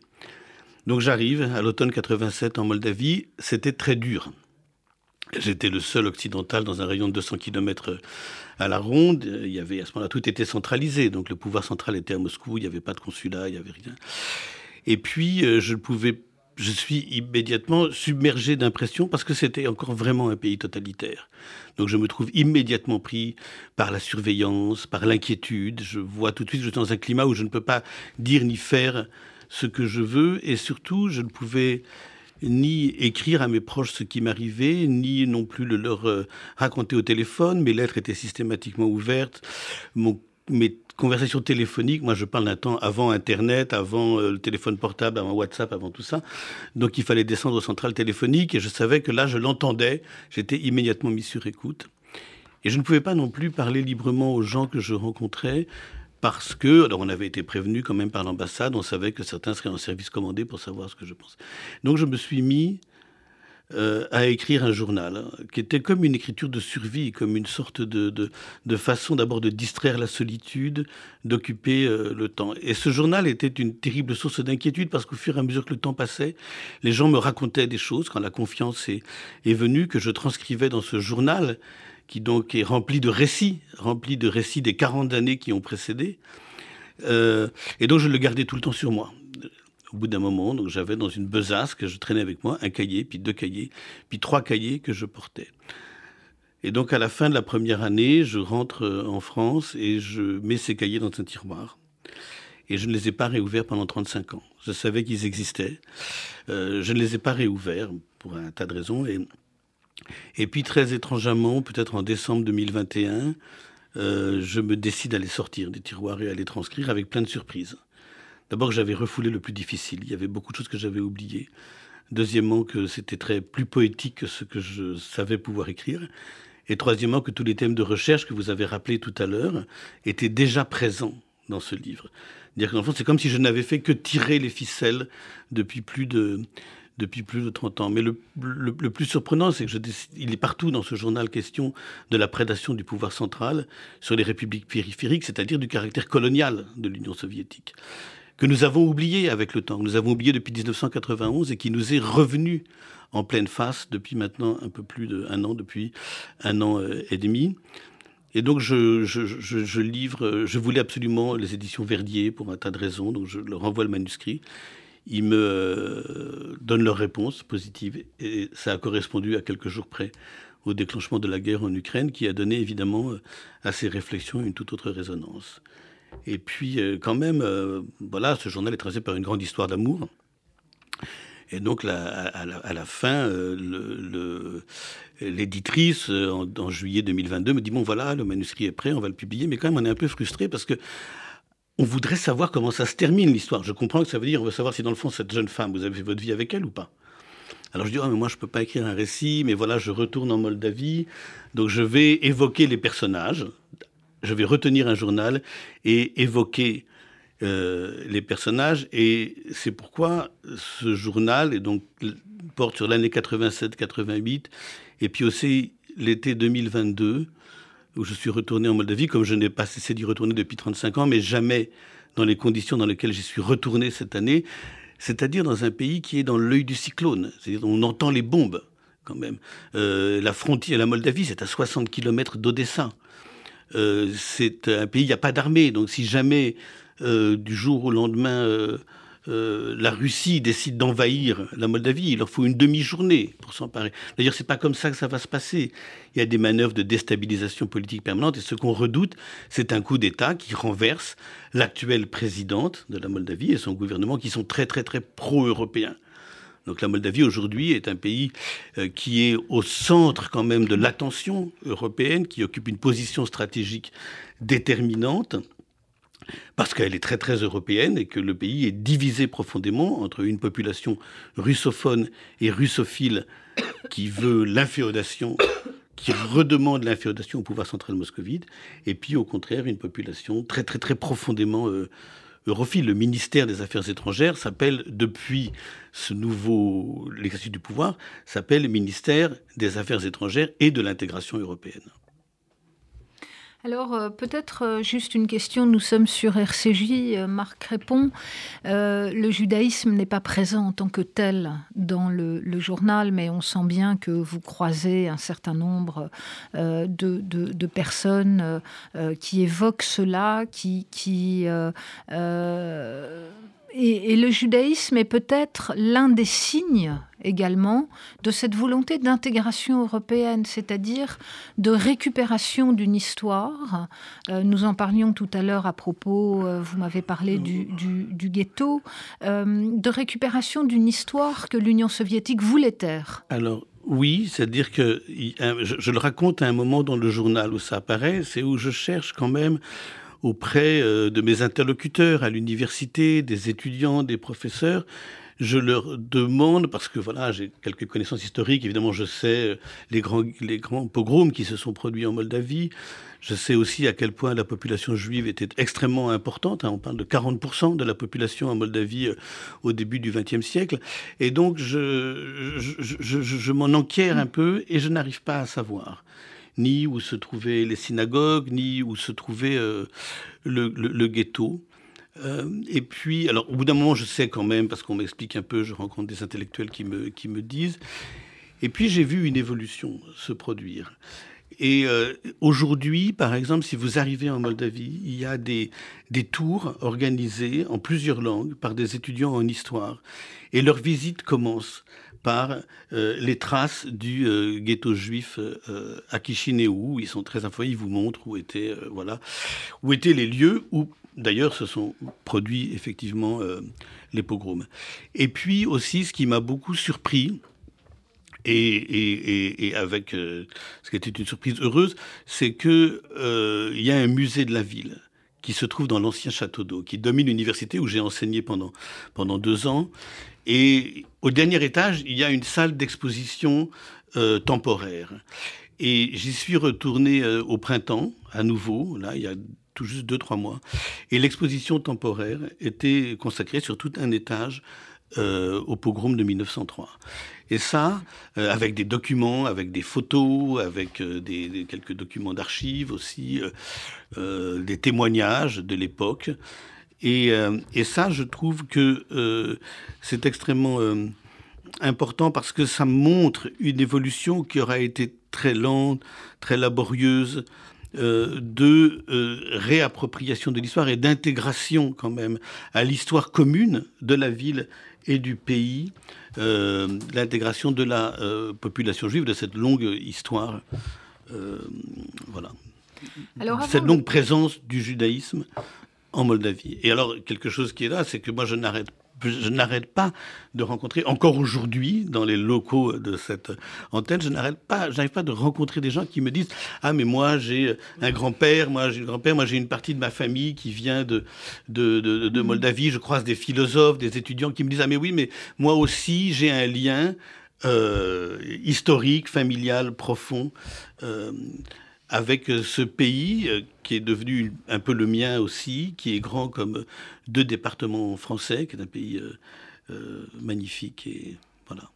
Donc j'arrive à l'automne 87 en Moldavie, c'était très dur. J'étais le seul occidental dans un rayon de 200 km à la ronde. Il y avait à ce moment-là tout était centralisé, donc le pouvoir central était à Moscou. Il n'y avait pas de consulat, il n'y avait rien. Et puis euh, je pouvais, je suis immédiatement submergé d'impression parce que c'était encore vraiment un pays totalitaire. Donc je me trouve immédiatement pris par la surveillance, par l'inquiétude. Je vois tout de suite je suis dans un climat où je ne peux pas dire ni faire ce que je veux, et surtout je ne pouvais ni écrire à mes proches ce qui m'arrivait, ni non plus le leur euh, raconter au téléphone. Mes lettres étaient systématiquement ouvertes. mes conversations téléphoniques, moi je parle d'un temps avant Internet, avant euh, le téléphone portable, avant WhatsApp, avant tout ça. Donc il fallait descendre aux centrales téléphoniques et je savais que là je l'entendais. J'étais immédiatement mis sur écoute. Et je ne pouvais pas non plus parler librement aux gens que je rencontrais parce que, alors on avait été prévenu quand même par l'ambassade, on savait que certains seraient en service commandé pour savoir ce que je pense. Donc je me suis mis euh, à écrire un journal hein, qui était comme une écriture de survie, comme une sorte de, façon d'abord de distraire la solitude, d'occuper euh, le temps. Et ce journal était une terrible source d'inquiétude parce qu'au fur et à mesure que le temps passait, les gens me racontaient des choses quand la confiance est venue, que je transcrivais dans ce journal qui donc est rempli de récits, rempli de récits des 40 années qui ont précédé. Euh, et donc je le gardais tout le temps sur moi. Au bout d'un moment, donc j'avais dans une besace que je traînais avec moi un cahier, puis deux cahiers, puis trois cahiers que je portais. Et donc à la fin de la première année, je rentre euh, en France et je mets ces cahiers dans un tiroir. Et je ne les ai pas réouverts pendant 35 ans. Je savais qu'ils existaient. Euh, je ne les ai pas réouverts pour un tas de raisons. Et Et puis très étrangement, peut-être en décembre 2021, euh, je me décide à les sortir des tiroirs et à les transcrire avec plein de surprises. D'abord, j'avais refoulé le plus difficile. Il y avait beaucoup de choses que j'avais oubliées. Deuxièmement, que c'était très plus poétique que ce que je savais pouvoir écrire. Et troisièmement, que tous les thèmes de recherche que vous avez rappelés tout à l'heure étaient déjà présents dans ce livre. Dire c'est comme si je n'avais fait que tirer les ficelles depuis plus de, depuis plus de 30 ans. Mais le, plus surprenant, c'est que je, il est partout dans ce journal question de la prédation du pouvoir central sur les républiques périphériques, c'est-à-dire du caractère colonial de l'Union soviétique que nous avons oublié avec le temps, nous avons oublié depuis 1991 et qui nous est revenu en pleine face depuis maintenant un peu plus d'un an, depuis un an euh, et demi. Et donc je, je, livre, je voulais absolument les éditions Verdier pour un tas de raisons, donc je leur envoie le manuscrit. Ils me donnent leur réponse positive et ça a correspondu à quelques jours près au déclenchement de la guerre en Ukraine qui a donné évidemment euh, à ces réflexions une toute autre résonance. Et puis, euh, quand même, euh, voilà, ce journal est tracé par une grande histoire d'amour. Et donc, à, la, fin, l'éditrice, en, juillet 2022, me dit Bon, voilà, le manuscrit est prêt, on va le publier. Mais quand même, on est un peu frustré parce que. On voudrait savoir comment ça se termine l'histoire. Je comprends que ça veut dire on veut savoir si dans le fond cette jeune femme, vous avez fait votre vie avec elle ou pas. Alors je dis, ah, mais moi je ne peux pas écrire un récit, mais voilà, je retourne en Moldavie, donc je vais évoquer les personnages, je vais retenir un journal et évoquer euh, les personnages. Et c'est pourquoi ce journal et donc, porte sur l'année 87-88 et puis aussi l'été 2022 où je suis retourné en Moldavie, comme je n'ai pas cessé d'y retourner depuis 35 ans, mais jamais dans les conditions dans lesquelles j'y suis retourné cette année, c'est-à-dire dans un pays qui est dans l'œil du cyclone, c'est-à-dire on entend les bombes quand même. Euh, la frontière, la Moldavie, c'est à 60 km d'Odessa. Euh, c'est un pays, il n'y a pas d'armée. Donc si jamais euh, du jour au lendemain, euh, la Russie décide d'envahir la Moldavie, il leur faut une demi-journée pour s'emparer. D'ailleurs, c'est pas comme ça que ça va se passer. Il y a des manœuvres de déstabilisation politique permanente et ce qu'on redoute, c'est un coup d'État qui renverse l'actuelle présidente de la Moldavie et son gouvernement qui sont très très très pro-européens. Donc la Moldavie aujourd'hui est un pays euh, qui est au centre quand même de l'attention européenne, qui occupe une position stratégique déterminante parce qu'elle est très très européenne et que le pays est divisé profondément entre une population russophone et russophile qui veut l'inféodation, qui redemande l'inféodation au pouvoir central moscovite, et puis au contraire une population très très très profondément euh, Europhile, le ministère des Affaires étrangères s'appelle, depuis ce nouveau, l'exercice du pouvoir, s'appelle ministère des Affaires étrangères et de l'intégration européenne. Alors euh, peut-être euh, juste une question, nous sommes sur RCJ, euh, Marc répond, le judaïsme n'est pas présent en tant que tel dans le, journal, mais on sent bien que vous croisez un certain nombre de, personnes qui évoquent cela, qui... qui et, le judaïsme est peut-être l'un des signes également de cette volonté d'intégration européenne, c'est-à-dire de récupération d'une histoire. Euh, nous en parlions tout à l'heure à propos, euh, vous m'avez parlé du, ghetto, euh, de récupération d'une histoire que l'Union soviétique voulait taire. Alors, oui, c'est-à-dire que je, je, le raconte à un moment dans le journal où ça apparaît, c'est où je cherche quand même auprès euh, de mes interlocuteurs à l'université, des étudiants, des professeurs. Je leur demande, parce que voilà, j'ai quelques connaissances historiques, évidemment, je sais euh, les grands, les pogroms qui se sont produits en Moldavie. Je sais aussi à quel point la population juive était extrêmement importante. Hein. on parle de 40% de la population en Moldavie euh, au début du XXe siècle. Et donc, je m'en enquière un peu et je n'arrive pas à savoir ni où se trouvaient les synagogues, ni où se trouvait euh, le, ghetto. Euh, et puis, alors au bout d'un moment, je sais quand même, parce qu'on m'explique un peu, je rencontre des intellectuels qui me, qui me disent. Et puis j'ai vu une évolution se produire. Et euh, aujourd'hui, par exemple, si vous arrivez en Moldavie, il y a des, des tours organisés en plusieurs langues par des étudiants en histoire. Et leur visite commence par euh, les traces du euh, ghetto juif euh, à Chisinau. Ils sont très informés, ils vous montrent où étaient, voilà, où étaient les lieux où, d'ailleurs, se sont produits effectivement les pogroms. Et puis aussi, ce qui m'a beaucoup surpris, et, avec ce qui était une surprise heureuse, c'est que il y a un musée de la ville qui se trouve dans l'ancien château d'eau, qui domine l'université où j'ai enseigné pendant, pendant deux ans. Et au dernier étage, il y a une salle d'exposition euh, temporaire. Et j'y suis retourné euh, au printemps, à nouveau, là, il y a tout juste deux, trois mois. Et l'exposition temporaire était consacrée sur tout un étage euh, au pogrom de 1903. Et ça, avec des documents, avec des photos, avec des, quelques documents d'archives aussi, des témoignages de l'époque. Et, et, ça, je trouve que c'est extrêmement important parce que ça montre une évolution qui aura été très lente, très laborieuse, de réappropriation de l'histoire et d'intégration quand même à l'histoire commune de la ville et du pays, euh, l'intégration de la euh, population juive, de cette longue histoire. Euh, voilà. cette longue présence du judaïsme en Moldavie. Et alors, quelque chose qui est là, c'est que moi, je n'arrête je n'arrête pas de rencontrer, encore aujourd'hui, dans les locaux de cette antenne, je n'arrête pas, j'arrive pas de rencontrer des gens qui me disent Ah, mais moi, j'ai un grand-père, moi, j'ai un grand-père, moi, j'ai une partie de ma famille qui vient de, de, de, Moldavie. Je croise des philosophes, des étudiants qui me disent Ah, mais oui, mais moi aussi, j'ai un lien euh, historique, familial, profond. Euh, avec euh, ce pays euh, qui est devenu un peu le mien aussi, qui est grand comme deux départements français, qui est un pays euh, magnifique et voilà.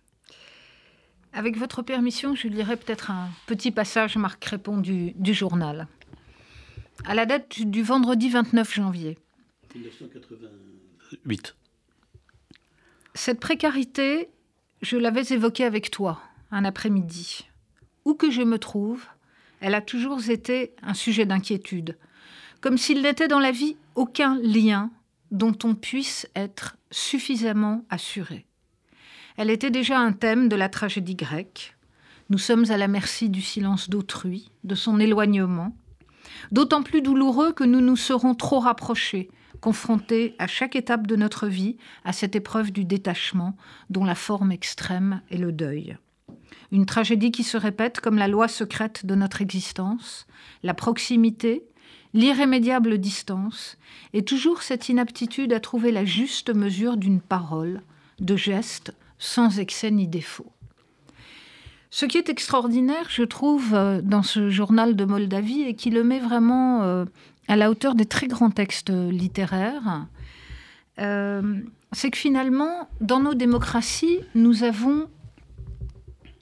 Avec votre permission, je lirai peut-être un petit passage, Marc Crépon, du, du, journal. À la date du vendredi 29 janvier. 1988. Cette précarité, je l'avais évoquée avec toi un après-midi. Où que je me trouve, elle a toujours été un sujet d'inquiétude, comme s'il n'était dans la vie aucun lien dont on puisse être suffisamment assuré. Elle était déjà un thème de la tragédie grecque. Nous sommes à la merci du silence d'autrui, de son éloignement, d'autant plus douloureux que nous nous serons trop rapprochés, confrontés à chaque étape de notre vie à cette épreuve du détachement dont la forme extrême est le deuil. Une tragédie qui se répète comme la loi secrète de notre existence, la proximité, l'irrémédiable distance, et toujours cette inaptitude à trouver la juste mesure d'une parole, de gestes, sans excès ni défaut. Ce qui est extraordinaire, je trouve, euh, dans ce journal de Moldavie, et qui le met vraiment euh, à la hauteur des très grands textes littéraires, euh, c'est que finalement, dans nos démocraties, nous avons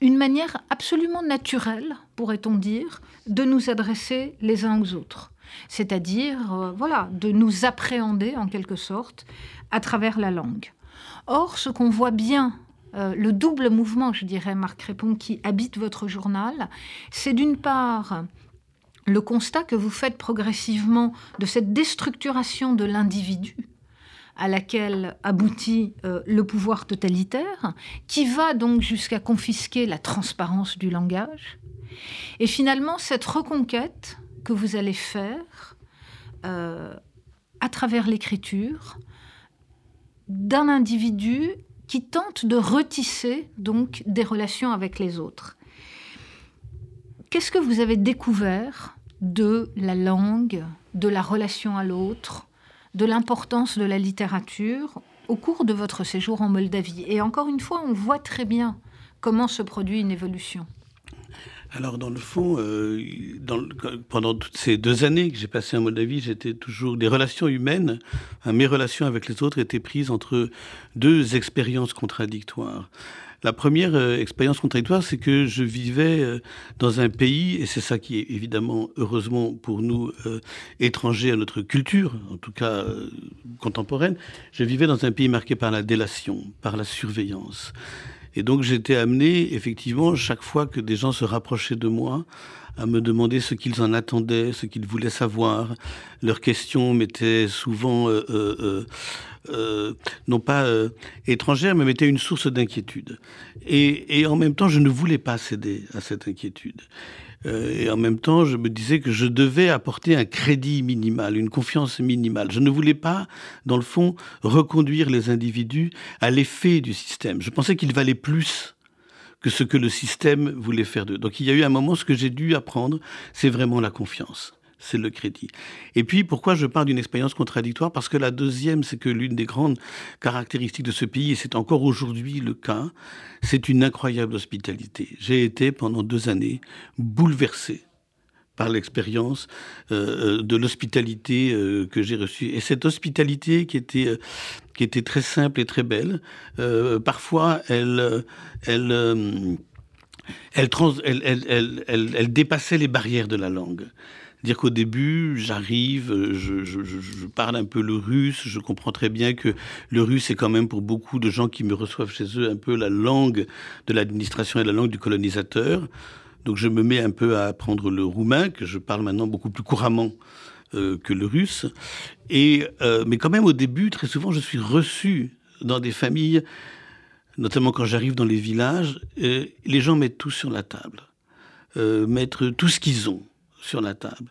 une manière absolument naturelle, pourrait-on dire, de nous adresser les uns aux autres. C'est-à-dire, euh, voilà, de nous appréhender en quelque sorte à travers la langue. Or, ce qu'on voit bien, euh, le double mouvement, je dirais, Marc Répond, qui habite votre journal, c'est d'une part le constat que vous faites progressivement de cette déstructuration de l'individu, à laquelle aboutit euh, le pouvoir totalitaire, qui va donc jusqu'à confisquer la transparence du langage. Et finalement, cette reconquête que vous allez faire euh, à travers l'écriture d'un individu qui tente de retisser donc des relations avec les autres. Qu'est-ce que vous avez découvert de la langue, de la relation à l'autre, de l'importance de la littérature au cours de votre séjour en Moldavie. Et encore une fois, on voit très bien comment se produit une évolution. Alors, dans le fond, euh, pendant toutes ces deux années que j'ai passées en Moldavie, j'étais toujours. des relations humaines, hein, mes relations avec les autres étaient prises entre deux expériences contradictoires. La première euh, expérience contradictoire, c'est que je vivais euh, dans un pays, et c'est ça qui est évidemment, heureusement pour nous, euh, étranger à notre culture, en tout cas contemporaine, je vivais dans un pays marqué par la délation, par la surveillance. Et donc j'étais amené, effectivement, chaque fois que des gens se rapprochaient de moi, à me demander ce qu'ils en attendaient, ce qu'ils voulaient savoir. Leurs questions m'étaient souvent euh, non pas euh, étrangère, mais était une source d'inquiétude. Et, en même temps, je ne voulais pas céder à cette inquiétude. Euh, et en même temps, je me disais que je devais apporter un crédit minimal, une confiance minimale. Je ne voulais pas, dans le fond, reconduire les individus à l'effet du système. Je pensais qu'il valait plus que ce que le système voulait faire d'eux. Donc il y a eu un moment, ce que j'ai dû apprendre, c'est vraiment la confiance c'est le crédit. Et puis, pourquoi je parle d'une expérience contradictoire? Parce que la deuxième, c'est que l'une des grandes caractéristiques de ce pays, et c'est encore aujourd'hui le cas, c'est une incroyable hospitalité. J'ai été pendant deux années bouleversé par l'expérience euh, euh, de l'hospitalité euh, que j'ai reçue. Et cette hospitalité qui était, qui était très simple et très belle, parfois elle, elle, elle, dépassait les barrières de la langue. Dire qu'au début, j'arrive, je, je, parle un peu le russe, je comprends très bien que le russe est quand même pour beaucoup de gens qui me reçoivent chez eux un peu la langue de l'administration et la langue du colonisateur. Donc je me mets un peu à apprendre le roumain, que je parle maintenant beaucoup plus couramment euh, que le russe. Et, euh, mais quand même, au début, très souvent, je suis reçu dans des familles, notamment quand j'arrive dans les villages, les gens mettent tout sur la table, euh, mettre tout ce qu'ils ont sur la table.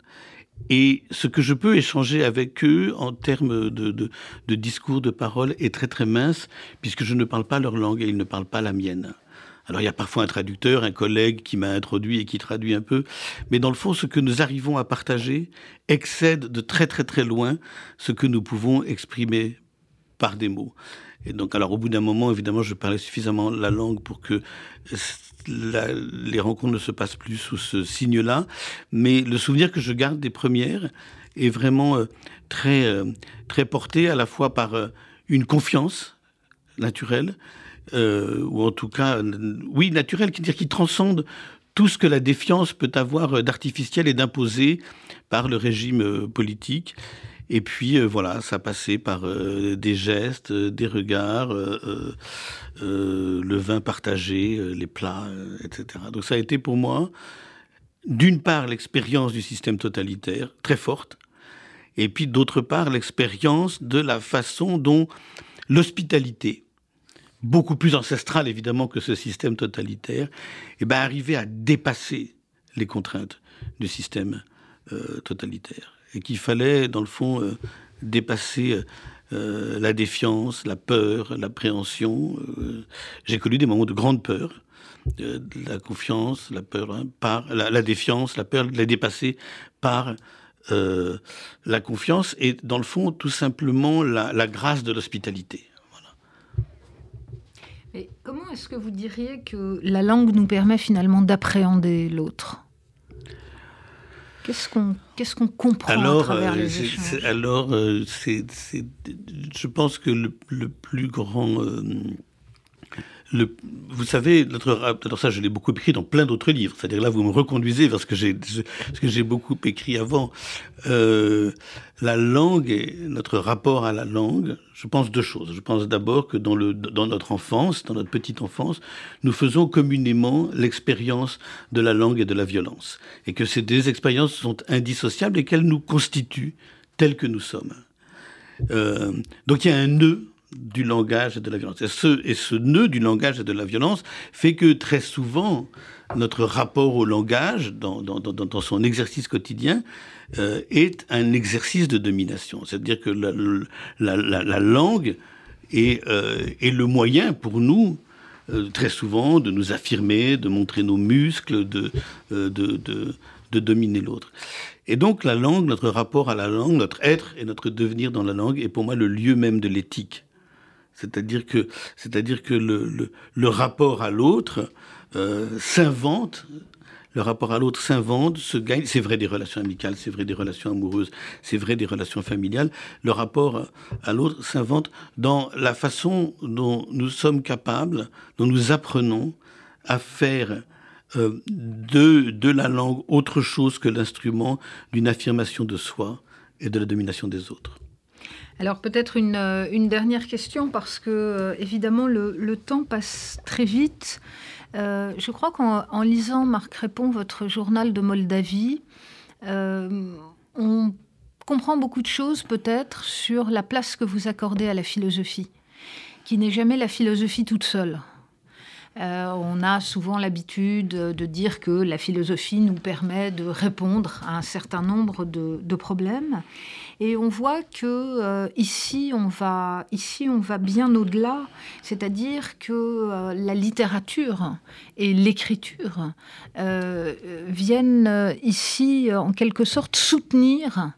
Et ce que je peux échanger avec eux en termes de, de, discours, de paroles, est très très mince, puisque je ne parle pas leur langue et ils ne parlent pas la mienne. Alors il y a parfois un traducteur, un collègue qui m'a introduit et qui traduit un peu, mais dans le fond, ce que nous arrivons à partager excède de très très très loin ce que nous pouvons exprimer par des mots. Et donc, alors au bout d'un moment, évidemment, je parlais suffisamment la langue pour que les rencontres ne se passent plus sous ce signe-là. Mais le souvenir que je garde des premières est vraiment euh, très, euh, très porté à la fois par euh, une confiance naturelle, ou en tout cas, oui, naturel, qui qui transcende tout ce que la défiance peut avoir d'artificiel et d'imposé par le régime politique. Et puis euh, voilà, ça passait par des gestes, des regards, le vin partagé, les plats, etc. Donc ça a été pour moi, d'une part, l'expérience du système totalitaire, très forte, et puis d'autre part, l'expérience de la façon dont l'hospitalité, beaucoup plus ancestral évidemment que ce système totalitaire, eh ben arriver à dépasser les contraintes du système euh, totalitaire. Et qu'il fallait, dans le fond, euh, dépasser euh, la défiance, la peur, l'appréhension. J'ai connu des moments de grande peur, la confiance, la peur, hein, par la, défiance, la peur, de la dépasser par la confiance et, dans le fond, tout simplement la grâce de l'hospitalité. Et comment est-ce que vous diriez que la langue nous permet finalement d'appréhender l'autre? Qu'est-ce qu'on qu'est-ce qu'on comprend alors, à travers euh, les échanges Alors, euh, c'est, je pense que le, le plus grand vous savez, alors ça, je l'ai beaucoup écrit dans plein d'autres livres. C'est-à-dire là, vous me reconduisez vers ce que j'ai, beaucoup écrit avant. Euh, la langue et notre rapport à la langue, je pense deux choses. Je pense d'abord que dans, le, dans notre enfance, dans notre petite enfance, nous faisons communément l'expérience de la langue et de la violence. Et que ces deux expériences sont indissociables et qu'elles nous constituent tels que nous sommes. Euh, donc il y a un nœud du langage et de la violence. Et ce, et ce nœud du langage et de la violence fait que très souvent, notre rapport au langage, dans, dans, dans, son exercice quotidien, euh, est un exercice de domination. C'est-à-dire que la, la, la, langue est, euh, est, le moyen pour nous, euh, très souvent, de nous affirmer, de montrer nos muscles, de, de, de, de dominer l'autre. Et donc la langue, notre rapport à la langue, notre être et notre devenir dans la langue est pour moi le lieu même de l'éthique. C'est-à-dire que, c'est-à-dire que le, le, rapport à l'autre euh, s'invente. Le rapport à l'autre s'invente, se gagne. C'est vrai des relations amicales, c'est vrai des relations amoureuses, c'est vrai des relations familiales. Le rapport à l'autre s'invente dans la façon dont nous sommes capables, dont nous apprenons à faire euh, de, de la langue autre chose que l'instrument d'une affirmation de soi et de la domination des autres. Alors peut-être une, euh, dernière question parce que euh, évidemment le, temps passe très vite. Euh, je crois qu'en lisant Marc Répond, votre journal de Moldavie, on comprend beaucoup de choses peut-être sur la place que vous accordez à la philosophie, qui n'est jamais la philosophie toute seule. Euh, on a souvent l'habitude de dire que la philosophie nous permet de répondre à un certain nombre de, problèmes. Et on voit que euh, ici, on va, ici, on va bien au-delà, c'est-à-dire que euh, la littérature et l'écriture viennent ici, en quelque sorte, soutenir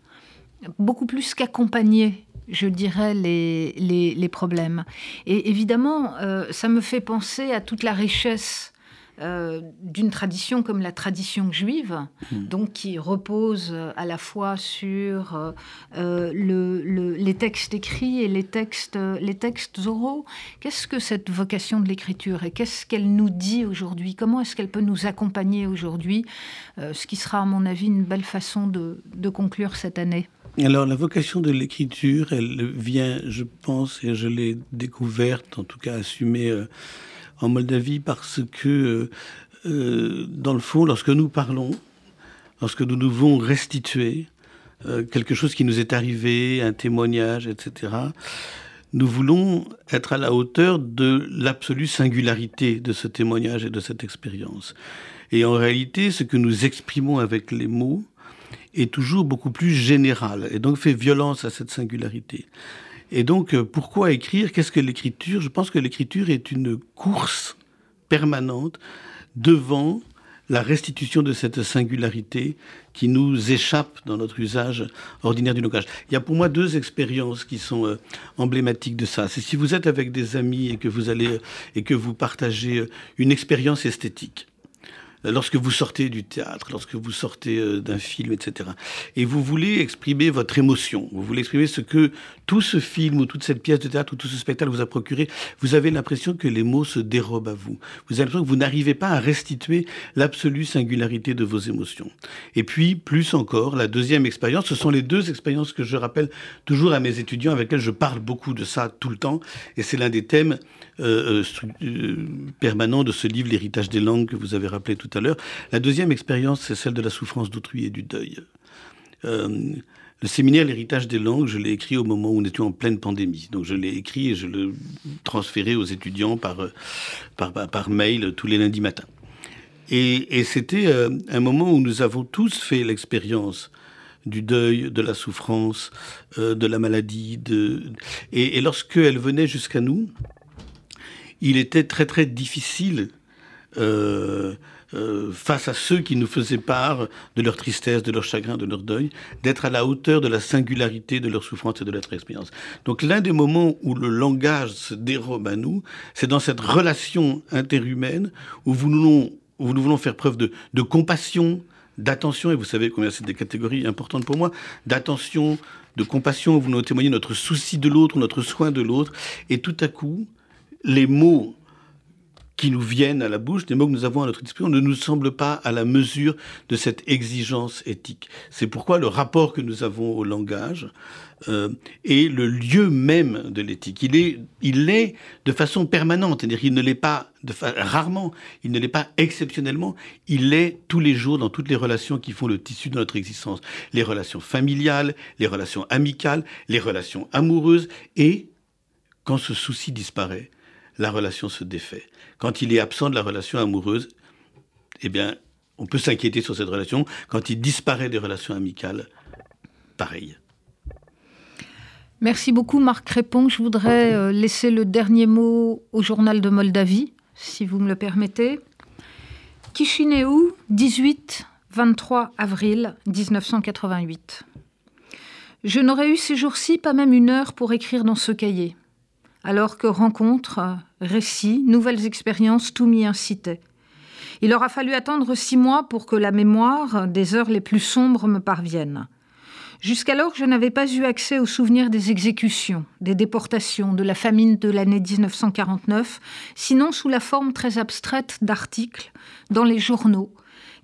beaucoup plus qu'accompagner je dirais, les, les, problèmes. Et évidemment, euh, ça me fait penser à toute la richesse euh, d'une tradition comme la tradition juive, hmm. donc qui repose à la fois sur euh, le, les textes écrits et les textes, les textes oraux. Qu'est-ce que cette vocation de l'écriture et qu'est-ce qu'elle nous dit aujourd'hui? Comment est-ce qu'elle peut nous accompagner aujourd'hui? Ce qui sera, à mon avis, une belle façon de, de conclure cette année. Alors la vocation de l'écriture, elle vient, je pense, et je l'ai découverte, en tout cas assumée euh, en Moldavie, parce que, euh, euh, dans le fond, lorsque nous parlons, lorsque nous devons restituer quelque chose qui nous est arrivé, un témoignage, etc., nous voulons être à la hauteur de l'absolue singularité de ce témoignage et de cette expérience. Et en réalité, ce que nous exprimons avec les mots, est toujours beaucoup plus général et donc fait violence à cette singularité. Et donc, euh, pourquoi écrire? Qu'est-ce que l'écriture? Je pense que l'écriture est une course permanente devant la restitution de cette singularité qui nous échappe dans notre usage ordinaire du langage. Il y a pour moi deux expériences qui sont euh, emblématiques de ça. C'est si vous êtes avec des amis et que vous allez et que vous partagez une expérience esthétique lorsque vous sortez du théâtre, lorsque vous sortez euh, d'un film, etc. Et vous voulez exprimer votre émotion, vous voulez exprimer ce que tout ce film ou toute cette pièce de théâtre ou tout ce spectacle vous a procuré, vous avez l'impression que les mots se dérobent à vous. Vous avez l'impression que vous n'arrivez pas à restituer l'absolue singularité de vos émotions. Et puis, plus encore, la deuxième expérience, ce sont les deux expériences que je rappelle toujours à mes étudiants avec lesquels je parle beaucoup de ça tout le temps. Et c'est l'un des thèmes euh, euh, permanents de ce livre, L'héritage des langues, que vous avez rappelé tout à l'heure. La deuxième expérience, c'est celle de la souffrance d'autrui et du deuil. Euh, le séminaire L'héritage des langues, je l'ai écrit au moment où nous étions en pleine pandémie. Donc je l'ai écrit et je le transférais aux étudiants par, euh, par, mail tous les lundis matins. Et, c'était euh, un moment où nous avons tous fait l'expérience du deuil, de la souffrance, de la maladie. De... Et, et lorsqu'elle venait jusqu'à nous, il était très très difficile euh, face à ceux qui nous faisaient part de leur tristesse, de leur chagrin, de leur deuil, d'être à la hauteur de la singularité de leur souffrance et de leur expérience. Donc l'un des moments où le langage se dérobe à nous, c'est dans cette relation interhumaine où, nous, voulons faire preuve de, de compassion, d'attention, et vous savez combien c'est des catégories importantes pour moi, d'attention, de compassion, où vous nous témoignez notre souci de l'autre, notre soin de l'autre, et tout à coup, les mots qui nous viennent à la bouche, des mots que nous avons à notre esprit, ne nous semblent pas à la mesure de cette exigence éthique. C'est pourquoi le rapport que nous avons au langage euh, est le lieu même de l'éthique. Il est, il est de façon permanente, c'est-à-dire qu'il ne l'est pas rarement, il ne l'est pas exceptionnellement, il l'est tous les jours dans toutes les relations qui font le tissu de notre existence. Les relations familiales, les relations amicales, les relations amoureuses, et quand ce souci disparaît, la relation se défait. Quand il est absent de la relation amoureuse, eh bien, on peut s'inquiéter sur cette relation. Quand il disparaît des relations amicales, pareil. Merci beaucoup Marc Crépon. Je voudrais euh, laisser le dernier mot au journal de Moldavie, si vous me le permettez. Chisinau, 18-23 avril 1988. Je n'aurais eu ces jours-ci pas même une heure pour écrire dans ce cahier alors que rencontres, récits, nouvelles expériences, tout m'y incitait. Il aura fallu attendre six mois pour que la mémoire des heures les plus sombres me parvienne. Jusqu'alors, je n'avais pas eu accès aux souvenirs des exécutions, des déportations, de la famine de l'année 1949, sinon sous la forme très abstraite d'articles dans les journaux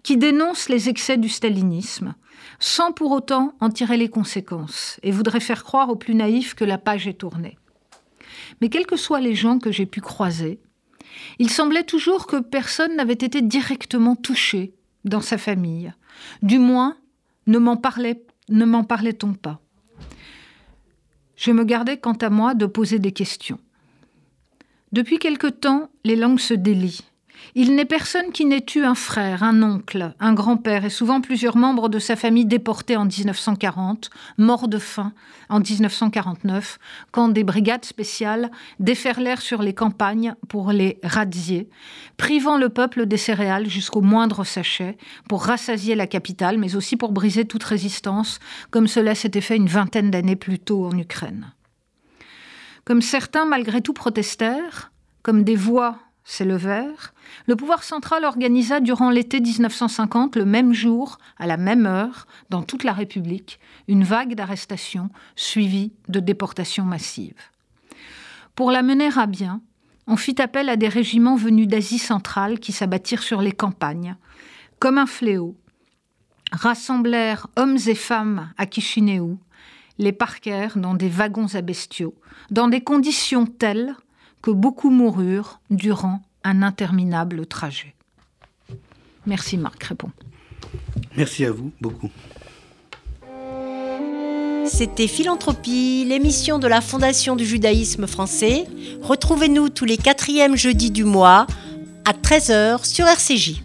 qui dénoncent les excès du stalinisme, sans pour autant en tirer les conséquences, et voudraient faire croire aux plus naïfs que la page est tournée. Mais quels que soient les gens que j'ai pu croiser, il semblait toujours que personne n'avait été directement touché dans sa famille. Du moins, ne m'en parlait, ne m'en parlait-on pas. Je me gardais quant à moi de poser des questions. Depuis quelque temps, les langues se délient. Il n'est personne qui n'ait eu un frère, un oncle, un grand-père et souvent plusieurs membres de sa famille déportés en 1940, morts de faim en 1949, quand des brigades spéciales déferlèrent sur les campagnes pour les radier, privant le peuple des céréales jusqu'au moindre sachet pour rassasier la capitale, mais aussi pour briser toute résistance, comme cela s'était fait une vingtaine d'années plus tôt en Ukraine. Comme certains malgré tout protestèrent, comme des voix s'élevèrent, le pouvoir central organisa durant l'été 1950, le même jour, à la même heure, dans toute la République, une vague d'arrestations suivie de déportations massives. Pour la mener à bien, on fit appel à des régiments venus d'Asie centrale qui s'abattirent sur les campagnes, comme un fléau, rassemblèrent hommes et femmes à Chisinau, les parquèrent dans des wagons à bestiaux, dans des conditions telles que beaucoup moururent durant un interminable trajet. Merci Marc Répond. Merci à vous beaucoup. C'était Philanthropie, l'émission de la Fondation du judaïsme français. Retrouvez-nous tous les quatrièmes jeudis du mois à 13h sur RCJ.